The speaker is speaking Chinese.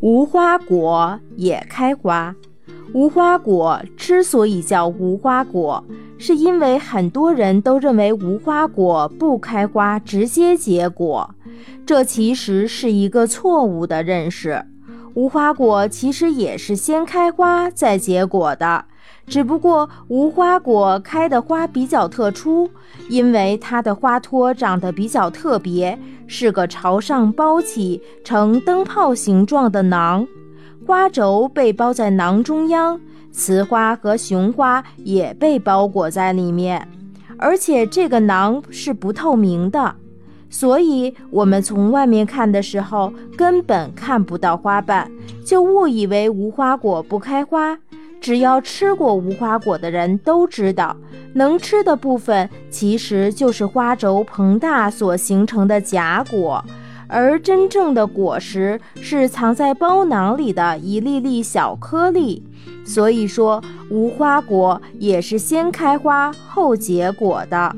无花果也开花。无花果之所以叫无花果，是因为很多人都认为无花果不开花直接结果，这其实是一个错误的认识。无花果其实也是先开花再结果的，只不过无花果开的花比较特殊，因为它的花托长得比较特别，是个朝上包起呈灯泡形状的囊。花轴被包在囊中央，雌花和雄花也被包裹在里面，而且这个囊是不透明的，所以我们从外面看的时候根本看不到花瓣，就误以为无花果不开花。只要吃过无花果的人都知道，能吃的部分其实就是花轴膨大所形成的荚果。而真正的果实是藏在包囊里的一粒粒小颗粒，所以说无花果也是先开花后结果的。